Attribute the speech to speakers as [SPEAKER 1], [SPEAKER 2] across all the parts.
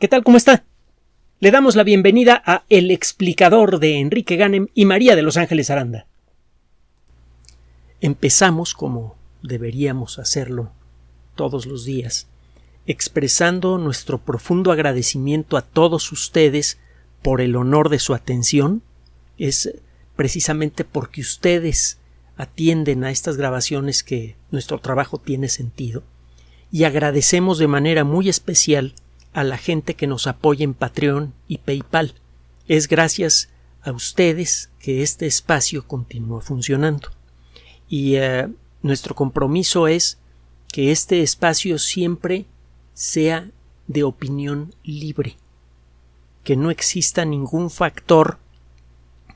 [SPEAKER 1] ¿Qué tal? ¿Cómo está? Le damos la bienvenida a El explicador de Enrique Ganem y María de Los Ángeles Aranda. Empezamos como deberíamos hacerlo todos los días, expresando nuestro profundo agradecimiento a todos ustedes por el honor de su atención. Es precisamente porque ustedes atienden a estas grabaciones que nuestro trabajo tiene sentido y agradecemos de manera muy especial a la gente que nos apoya en Patreon y PayPal. Es gracias a ustedes que este espacio continúa funcionando. Y eh, nuestro compromiso es que este espacio siempre sea de opinión libre, que no exista ningún factor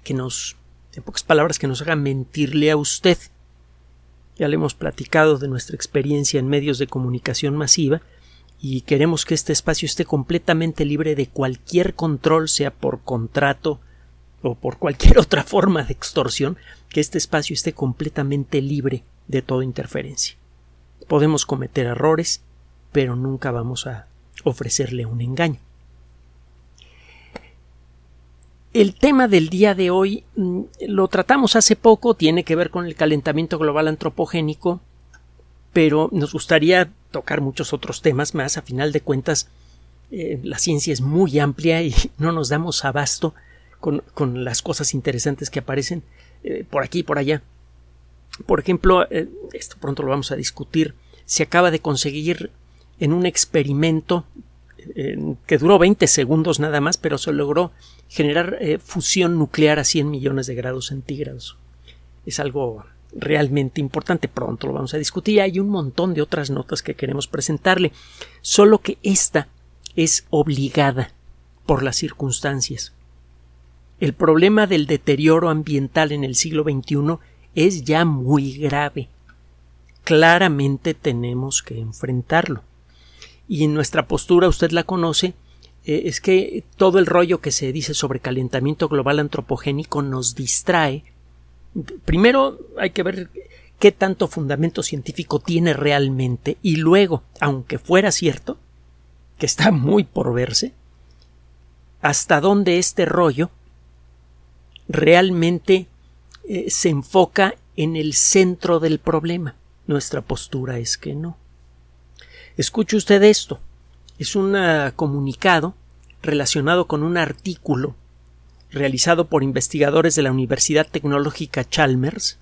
[SPEAKER 1] que nos, en pocas palabras, que nos haga mentirle a usted. Ya le hemos platicado de nuestra experiencia en medios de comunicación masiva, y queremos que este espacio esté completamente libre de cualquier control, sea por contrato o por cualquier otra forma de extorsión, que este espacio esté completamente libre de toda interferencia. Podemos cometer errores, pero nunca vamos a ofrecerle un engaño. El tema del día de hoy mm, lo tratamos hace poco, tiene que ver con el calentamiento global antropogénico, pero nos gustaría tocar muchos otros temas más. A final de cuentas, eh, la ciencia es muy amplia y no nos damos abasto con, las cosas interesantes que aparecen eh, por aquí y por allá. Por ejemplo, eh, esto pronto lo vamos a discutir, se acaba de conseguir en un experimento que duró 20 segundos nada más, pero se logró generar fusión nuclear a 100 millones de grados centígrados. Es algo realmente importante. Pronto lo vamos a discutir. Hay un montón de otras notas que queremos presentarle. Solo que esta es obligada por las circunstancias. El problema del deterioro ambiental en el siglo XXI es ya muy grave. Claramente tenemos que enfrentarlo. Y en nuestra postura, usted la conoce, eh, es que todo el rollo que se dice sobre calentamiento global antropogénico nos distrae primero hay que ver qué tanto fundamento científico tiene realmente y luego, aunque fuera cierto, que está muy por verse, hasta dónde este rollo realmente eh, se enfoca en el centro del problema. Nuestra postura es que no. Escuche usted esto. Es un ah, comunicado relacionado con un artículo realizado por investigadores de la Universidad Tecnológica Chalmers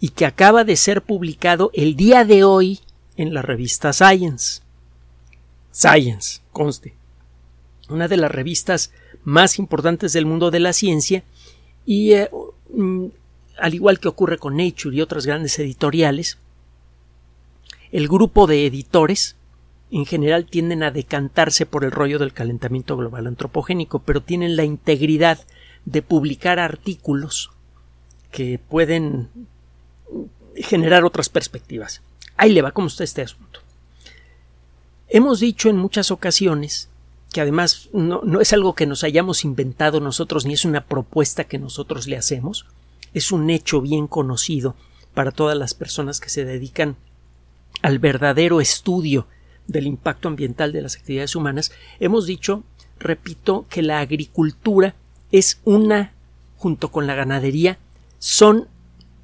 [SPEAKER 1] y que acaba de ser publicado el día de hoy en la revista Science. Science, conste. Una de las revistas más importantes del mundo de la ciencia y eh, mm, al igual que ocurre con Nature y otras grandes editoriales, el grupo de editores en general tienden a decantarse por el rollo del calentamiento global antropogénico, pero tienen la integridad de publicar artículos que pueden generar otras perspectivas. Ahí le va como está este asunto. Hemos dicho en muchas ocasiones que además no, no, es algo que nos hayamos inventado nosotros ni es una propuesta que nosotros le hacemos, es un hecho bien conocido para todas las personas que se dedican al verdadero estudio del impacto ambiental de las actividades humanas, hemos dicho, repito, que la agricultura es una, junto con la ganadería, son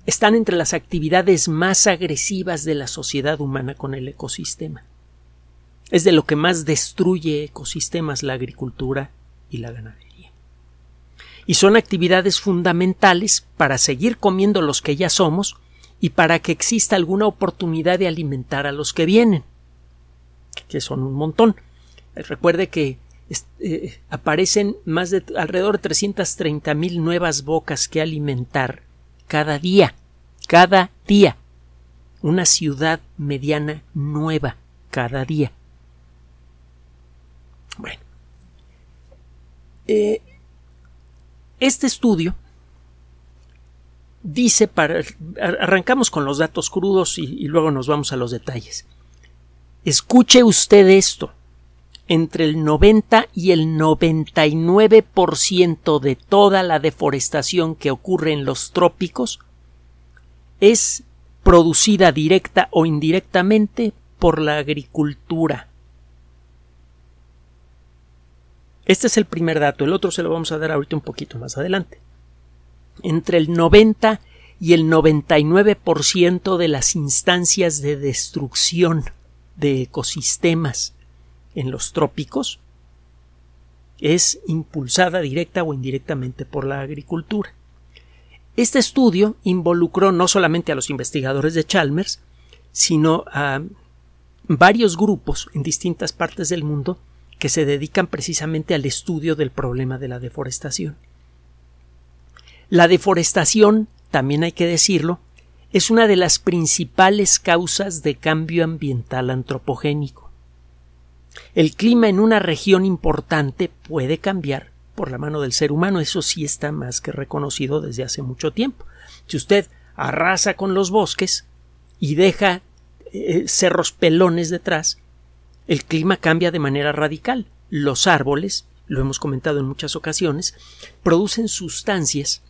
[SPEAKER 1] están entre las actividades más agresivas de la sociedad humana con el ecosistema. Es de lo que más destruye ecosistemas la agricultura y la ganadería. Y son actividades fundamentales para seguir comiendo los que ya somos y para que exista alguna oportunidad de alimentar a los que vienen que son un montón. Recuerde que eh, aparecen más de alrededor de 330 mil nuevas bocas que alimentar cada día, cada día. Una ciudad mediana nueva cada día. Bueno, eh, este estudio dice para arrancamos con los datos crudos y luego nos vamos a los detalles. Escuche usted esto. Entre el 90 y el 99% de toda la deforestación que ocurre en los trópicos es producida directa o indirectamente por la agricultura. Este es el primer dato, el otro se lo vamos a dar ahorita un poquito más adelante. Entre el 90 y el 99% de las instancias de destrucción de ecosistemas en los trópicos es impulsada directa o indirectamente por la agricultura. Este estudio involucró no solamente a los investigadores de Chalmers, sino a varios grupos en distintas partes del mundo que se dedican precisamente al estudio del problema de la deforestación. La deforestación, también hay que decirlo, es una de las principales causas de cambio ambiental antropogénico. El clima en una región importante puede cambiar por la mano del ser humano, eso sí está más que reconocido desde hace mucho tiempo. Si usted arrasa con los bosques y deja eh, cerros pelones detrás, el clima cambia de manera radical. Los árboles, lo hemos comentado en muchas ocasiones, producen sustancias,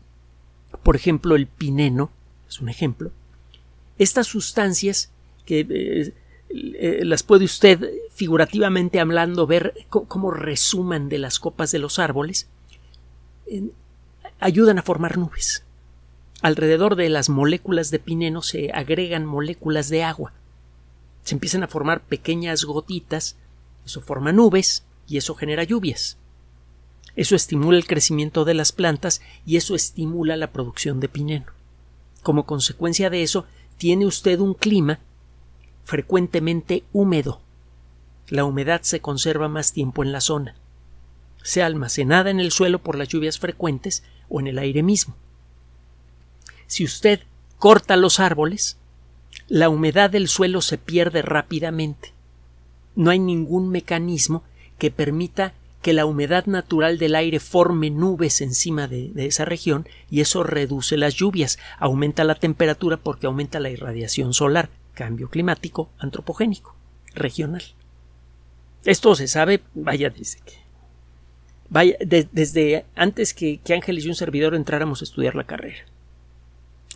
[SPEAKER 1] por ejemplo el pineno, es un ejemplo. Estas sustancias que eh, eh, las puede usted figurativamente hablando ver cómo resuman de las copas de los árboles, ayudan a formar nubes. Alrededor de las moléculas de pineno se agregan moléculas de agua. Se empiezan a formar pequeñas gotitas, eso forma nubes y eso genera lluvias. Eso estimula el crecimiento de las plantas y eso estimula la producción de pineno. Como consecuencia de eso, tiene usted un clima frecuentemente húmedo. La humedad se conserva más tiempo en la zona, sea almacenada en el suelo por las lluvias frecuentes o en el aire mismo. Si usted corta los árboles, la humedad del suelo se pierde rápidamente. No hay ningún mecanismo que permita que la humedad natural del aire forme nubes encima de, de, esa región y eso reduce las lluvias, aumenta la temperatura porque aumenta la irradiación solar, cambio climático antropogénico, regional. Esto se sabe, vaya, desde que. Vaya, desde antes que, que Ángeles y un servidor entráramos a estudiar la carrera.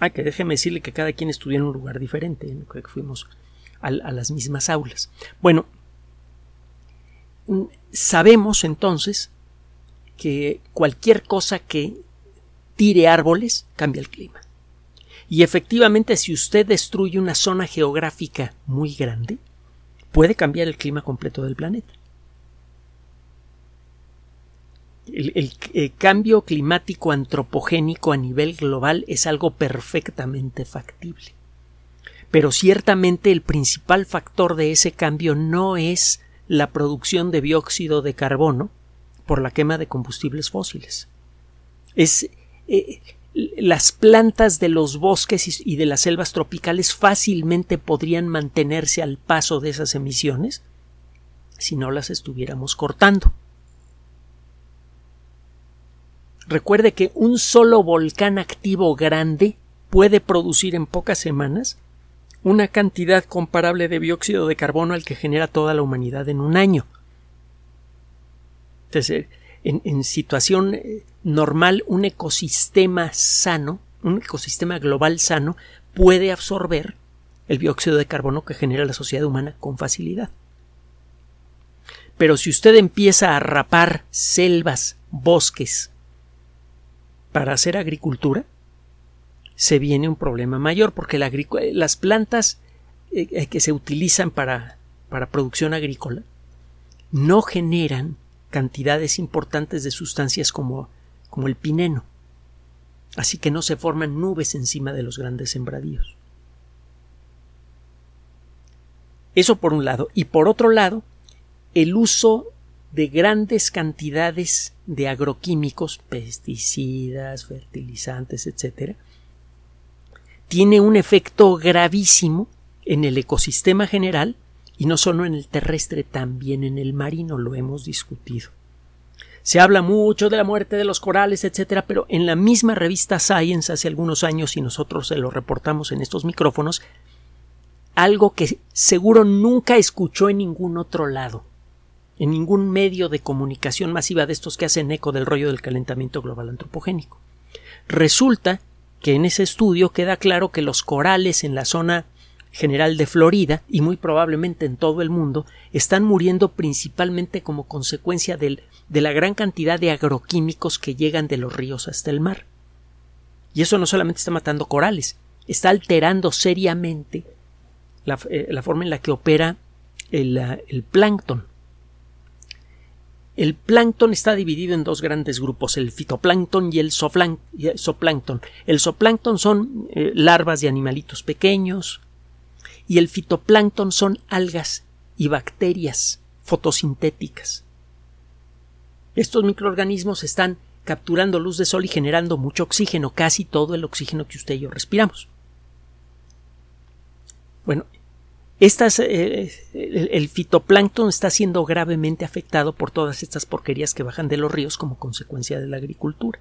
[SPEAKER 1] Ah, que déjeme decirle que cada quien estudió en un lugar diferente, que fuimos a, a las mismas aulas. Bueno, sabemos entonces que cualquier cosa que tire árboles cambia el clima. Y efectivamente, si usted destruye una zona geográfica muy grande, puede cambiar el clima completo del planeta. El, el, cambio climático antropogénico a nivel global es algo perfectamente factible. Pero ciertamente el principal factor de ese cambio no es la producción de dióxido de carbono por la quema de combustibles fósiles. Es eh, las plantas de los bosques y de las selvas tropicales fácilmente podrían mantenerse al paso de esas emisiones si no las estuviéramos cortando. Recuerde que un solo volcán activo grande puede producir en pocas semanas una cantidad comparable de dióxido de carbono al que genera toda la humanidad en un año. Entonces, en, en situación eh, normal un ecosistema sano, un ecosistema global sano, puede absorber el dióxido de carbono que genera la sociedad humana con facilidad. Pero si usted empieza a rapar selvas, bosques, para hacer agricultura, se viene un problema mayor porque las plantas eh, eh, que se utilizan para, para producción agrícola no generan cantidades importantes de sustancias como como el pineno. Así que no se forman nubes encima de los grandes sembradíos. Eso por un lado. Y por otro lado, el uso de grandes cantidades de agroquímicos, pesticidas, fertilizantes, etc., tiene un efecto gravísimo en el ecosistema general y no solo en el terrestre, también en el marino, lo hemos discutido. Se habla mucho de la muerte de los corales, etcétera, pero en la misma revista Science hace algunos años y nosotros se lo reportamos en estos micrófonos, algo que seguro nunca escuchó en ningún otro lado, en ningún medio de comunicación masiva de estos que hacen eco del rollo del calentamiento global antropogénico. Resulta que en ese estudio queda claro que los corales en la zona general de Florida y muy probablemente en todo el mundo están muriendo principalmente como consecuencia del, de la gran cantidad de agroquímicos que llegan de los ríos hasta el mar. Y eso no solamente está matando corales, está alterando seriamente la, eh, forma en la que opera el, el plancton. El plancton está dividido en dos grandes grupos, el fitoplancton y el zooplancton. El zooplancton son eh, larvas de animalitos pequeños y el fitoplancton son algas y bacterias fotosintéticas. Estos microorganismos están capturando luz de sol y generando mucho oxígeno, casi todo el oxígeno que usted y yo respiramos. Bueno, estas, eh, el, fitoplancton está siendo gravemente afectado por todas estas porquerías que bajan de los ríos como consecuencia de la agricultura.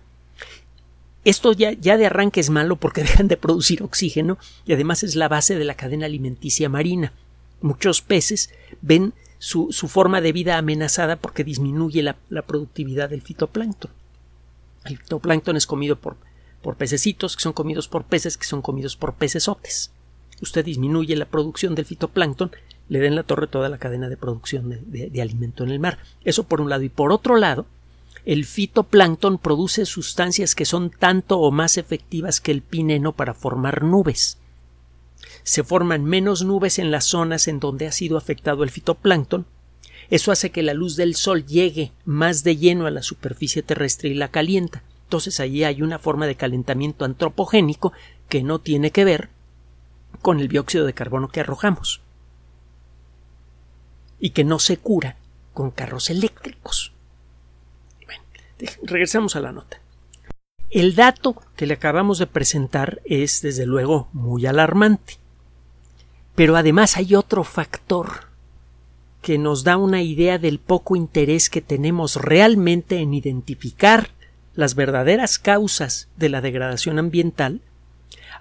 [SPEAKER 1] Esto ya, ya de arranque es malo porque dejan de producir oxígeno y además es la base de la cadena alimenticia marina. Muchos peces ven su, forma de vida amenazada porque disminuye la, la, productividad del fitoplancton. El fitoplancton es comido por, por pececitos que son comidos por peces que son comidos por pecesotes usted disminuye la producción del fitoplancton, le den la torre toda la cadena de producción de, alimento en el mar. Eso por un lado. Y por otro lado, el fitoplancton produce sustancias que son tanto o más efectivas que el pineno para formar nubes. Se forman menos nubes en las zonas en donde ha sido afectado el fitoplancton. Eso hace que la luz del sol llegue más de lleno a la superficie terrestre y la calienta. Entonces allí hay una forma de calentamiento antropogénico que no tiene que ver con el dióxido de carbono que arrojamos y que no se cura con carros eléctricos. Bueno, regresamos a la nota. El dato que le acabamos de presentar es, desde luego, muy alarmante. Pero además hay otro factor que nos da una idea del poco interés que tenemos realmente en identificar las verdaderas causas de la degradación ambiental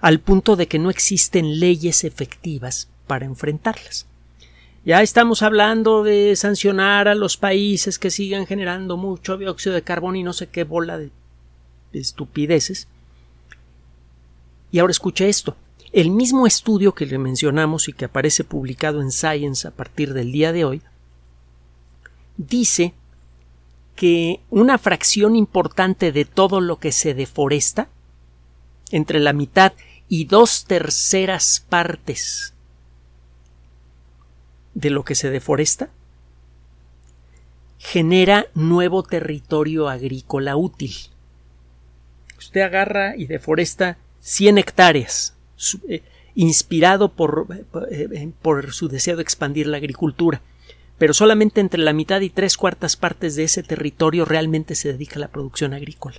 [SPEAKER 1] al punto de que no existen leyes efectivas para enfrentarlas. Ya estamos hablando de sancionar a los países que sigan generando mucho dióxido de carbono y no sé qué bola de, estupideces. Y ahora escuche esto. El mismo estudio que le mencionamos y que aparece publicado en Science a partir del día de hoy dice que una fracción importante de todo lo que se deforesta, entre la mitad y dos terceras partes de lo que se deforesta genera nuevo territorio agrícola útil. Usted agarra y deforesta 100 hectáreas, eh, inspirado por, eh, por su deseo de expandir la agricultura, pero solamente entre la mitad y tres cuartas partes de ese territorio realmente se dedica a la producción agrícola.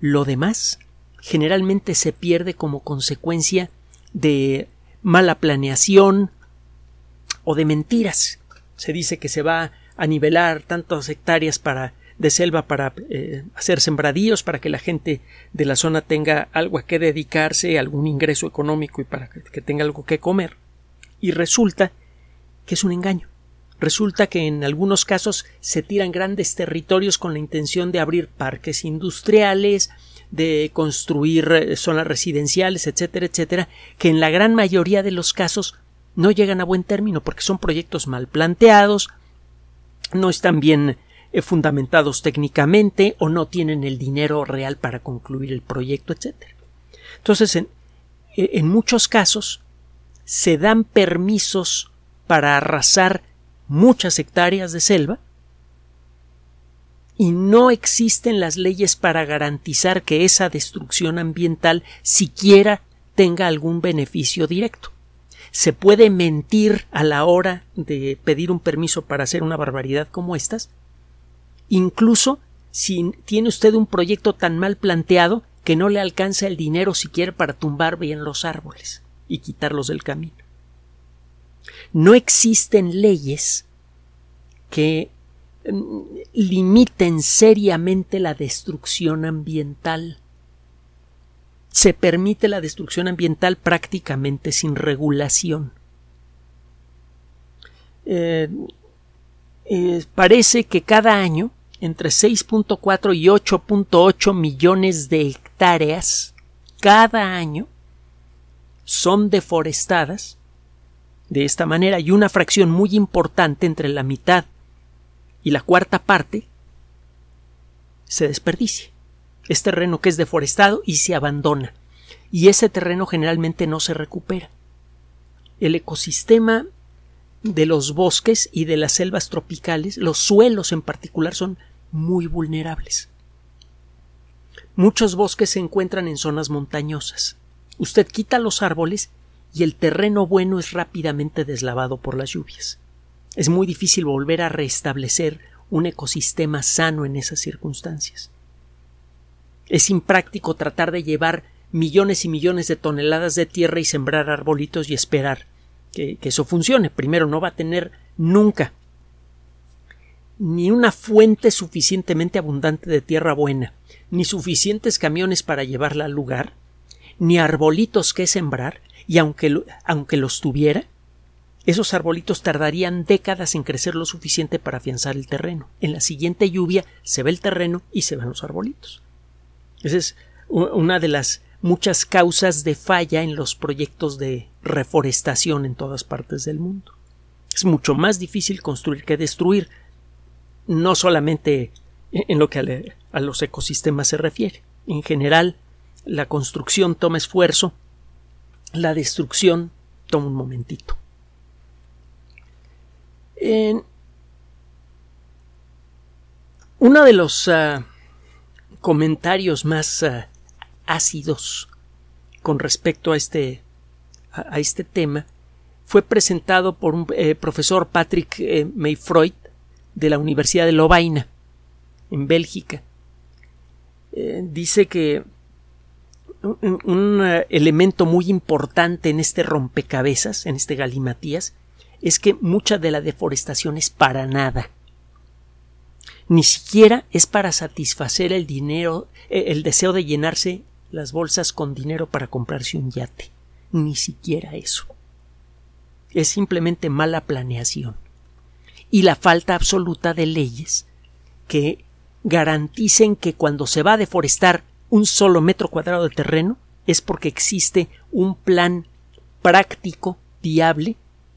[SPEAKER 1] Lo demás generalmente se pierde como consecuencia de mala planeación o de mentiras. Se dice que se va a nivelar tantas hectáreas para de selva para eh, hacer sembradíos para que la gente de la zona tenga algo a que dedicarse, algún ingreso económico y para que tenga algo que comer. Y resulta que es un engaño. Resulta que en algunos casos se tiran grandes territorios con la intención de abrir parques industriales, de construir eh, zonas residenciales, etcétera, etcétera, que en la gran mayoría de los casos no llegan a buen término porque son proyectos mal planteados, no están bien eh, fundamentados técnicamente o no tienen el dinero real para concluir el proyecto, etcétera. Entonces, en, e, en muchos casos se dan permisos para arrasar muchas hectáreas de selva y no existen las leyes para garantizar que esa destrucción ambiental siquiera tenga algún beneficio directo. Se puede mentir a la hora de pedir un permiso para hacer una barbaridad como estas, incluso si tiene usted un proyecto tan mal planteado que no le alcanza el dinero siquiera para tumbar bien los árboles y quitarlos del camino. No existen leyes que limiten seriamente la destrucción ambiental. Se permite la destrucción ambiental prácticamente sin regulación. Eh, eh, parece que cada año entre 6.4 y 8.8 millones de hectáreas cada año son deforestadas de esta manera y una fracción muy importante entre la mitad y la cuarta parte se desperdicia. Es terreno que es deforestado y se abandona. Y ese terreno generalmente no se recupera. El ecosistema de los bosques y de las selvas tropicales, los suelos en particular, son muy vulnerables. Muchos bosques se encuentran en zonas montañosas. Usted quita los árboles y el terreno bueno es rápidamente deslavado por las lluvias. Es muy difícil volver a restablecer un ecosistema sano en esas circunstancias. Es impráctico tratar de llevar millones y millones de toneladas de tierra y sembrar arbolitos y esperar que, eso funcione. Primero, no va a tener nunca ni una fuente suficientemente abundante de tierra buena, ni suficientes camiones para llevarla al lugar, ni arbolitos que sembrar, y aunque, aunque los tuviera, esos arbolitos tardarían décadas en crecer lo suficiente para afianzar el terreno. En la siguiente lluvia se ve el terreno y se van los arbolitos. Esa es una de las muchas causas de falla en los proyectos de reforestación en todas partes del mundo. Es mucho más difícil construir que destruir, no solamente en lo que a los ecosistemas se refiere. En general, la construcción toma esfuerzo, la destrucción toma un momentito. Uno de los ah, comentarios más ah, ácidos con respecto a este, a, este tema fue presentado por un eh, profesor Patrick eh, Mayfreud de la Universidad de Lovaina en Bélgica. Eh, dice que un, elemento muy importante en este rompecabezas, en este galimatías, es que mucha de la deforestación es para nada. Ni siquiera es para satisfacer el dinero, el deseo de llenarse las bolsas con dinero para comprarse un yate. Ni siquiera eso. Es simplemente mala planeación. Y la falta absoluta de leyes que garanticen que cuando se va a deforestar un solo metro cuadrado de terreno es porque existe un plan práctico, viable,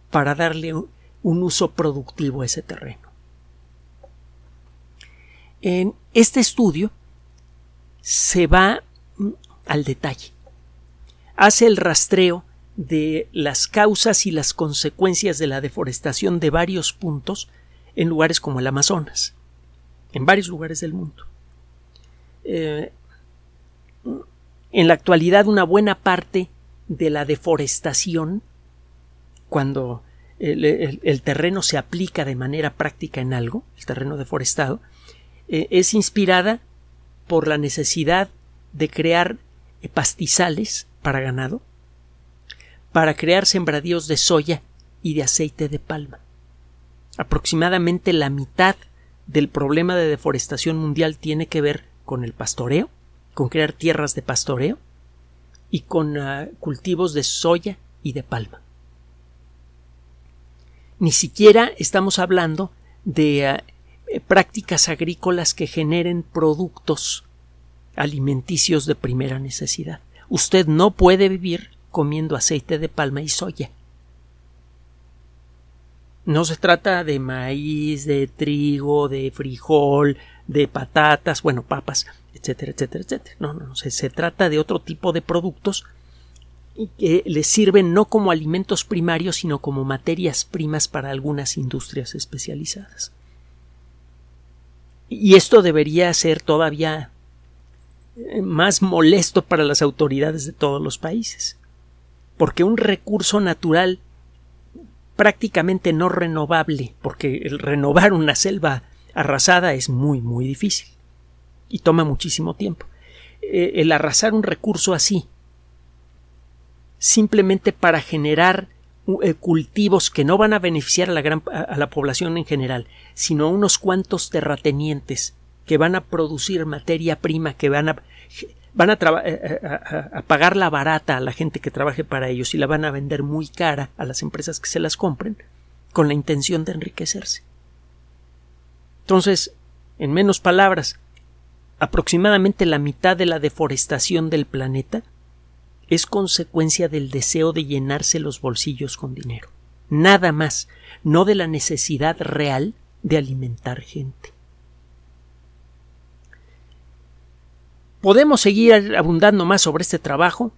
[SPEAKER 1] para darle un uso productivo a ese terreno. En este estudio se va al detalle. Hace el rastreo de las causas y las consecuencias de la deforestación de varios puntos en lugares como el Amazonas, en varios lugares del mundo. Eh, en la actualidad, una buena parte de la deforestación, cuando el, terreno se aplica de manera práctica en algo, el terreno deforestado, eh, es inspirada por la necesidad de crear pastizales para ganado, para crear sembradíos de soya y de aceite de palma. Aproximadamente la mitad del problema de deforestación mundial tiene que ver con el pastoreo, con crear tierras de pastoreo y con ah, cultivos de soya y de palma. Ni siquiera estamos hablando de ah, prácticas agrícolas que generen productos alimenticios de primera necesidad. Usted no puede vivir comiendo aceite de palma y soya. No se trata de maíz, de trigo, de frijol, de patatas, bueno, papas, etcétera, etcétera, etcétera. No, no, no. Se, se trata de otro tipo de productos que le sirven no como alimentos primarios, sino como materias primas para algunas industrias especializadas. Y esto debería ser todavía más molesto para las autoridades de todos los países. Porque un recurso natural prácticamente no renovable, porque el renovar una selva arrasada es muy, muy difícil y toma muchísimo tiempo. Eh, el arrasar un recurso así, simplemente para generar eh, cultivos que no van a beneficiar a la, gran, a la población en general, sino a unos cuantos terratenientes que van a producir materia prima, que van a, van a, eh, eh, a, pagar la barata a la gente que trabaje para ellos y la van a vender muy cara a las empresas que se las compren con la intención de enriquecerse. Entonces, en menos palabras, aproximadamente la mitad de la deforestación del planeta es consecuencia del deseo de llenarse los bolsillos con dinero. nada más, no de la necesidad real de alimentar gente. Podemos seguir abundando más sobre este trabajo.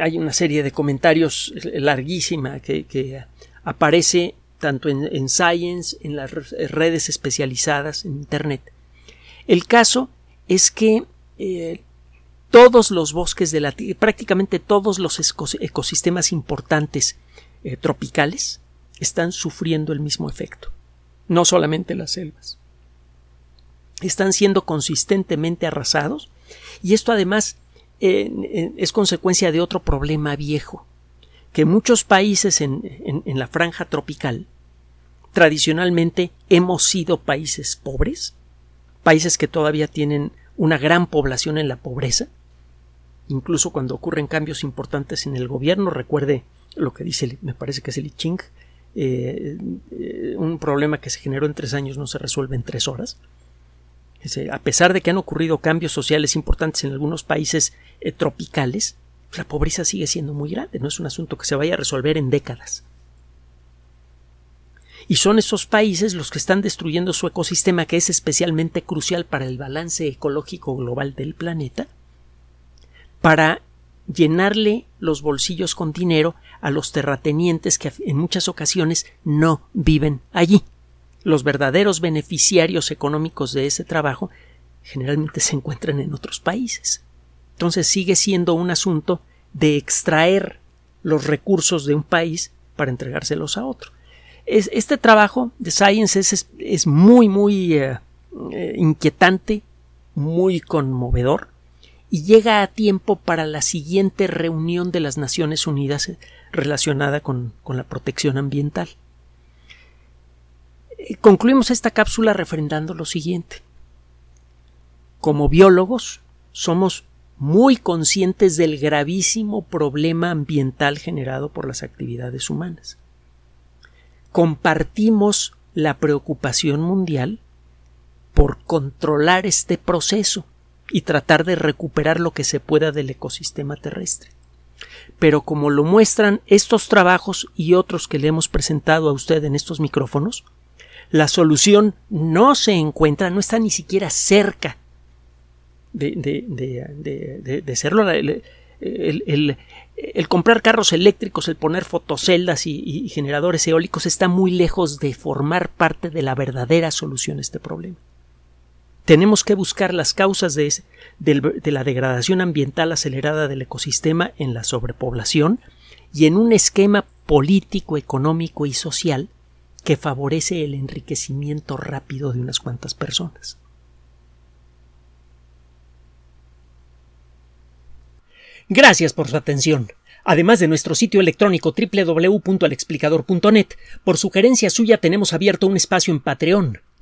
[SPEAKER 1] Hay una serie de comentarios larguísima que, aparece tanto en, Science, en las redes especializadas en Internet. El caso es que eh, todos los bosques de la Tierra, prácticamente todos los ecosistemas importantes eh, tropicales están sufriendo el mismo efecto. No solamente las selvas están siendo consistentemente arrasados y esto además eh, es consecuencia de otro problema viejo, que muchos países en, en la franja tropical tradicionalmente hemos sido países pobres, países que todavía tienen una gran población en la pobreza, incluso cuando ocurren cambios importantes en el gobierno, recuerde lo que dice, me parece que es el I Ching, eh, eh, un problema que se generó en tres años no se resuelve en tres horas a pesar de que han ocurrido cambios sociales importantes en algunos países eh, tropicales, la pobreza sigue siendo muy grande, no es un asunto que se vaya a resolver en décadas. Y son esos países los que están destruyendo su ecosistema, que es especialmente crucial para el balance ecológico global del planeta, para llenarle los bolsillos con dinero a los terratenientes que en muchas ocasiones no viven allí los verdaderos beneficiarios económicos de ese trabajo generalmente se encuentran en otros países. Entonces sigue siendo un asunto de extraer los recursos de un país para entregárselos a otro. este trabajo de Science es, muy, muy eh, eh, inquietante, muy conmovedor y llega a tiempo para la siguiente reunión de las Naciones Unidas eh, relacionada con la protección ambiental. Concluimos esta cápsula refrendando lo siguiente. Como biólogos, somos muy conscientes del gravísimo problema ambiental generado por las actividades humanas. Compartimos la preocupación mundial por controlar este proceso y tratar de recuperar lo que se pueda del ecosistema terrestre. Pero como lo muestran estos trabajos y otros que le hemos presentado a usted en estos micrófonos, la solución no se encuentra, no está ni siquiera cerca de, de, serlo. El, comprar carros eléctricos, el poner fotoceldas y, generadores eólicos está muy lejos de formar parte de la verdadera solución a este problema. Tenemos que buscar las causas de, la degradación ambiental acelerada del ecosistema en la sobrepoblación y en un esquema político, económico y social que favorece el enriquecimiento rápido de unas cuantas personas. Gracias por su atención. Además de nuestro sitio electrónico www.alexplicador.net, por sugerencia suya tenemos abierto un espacio en Patreon,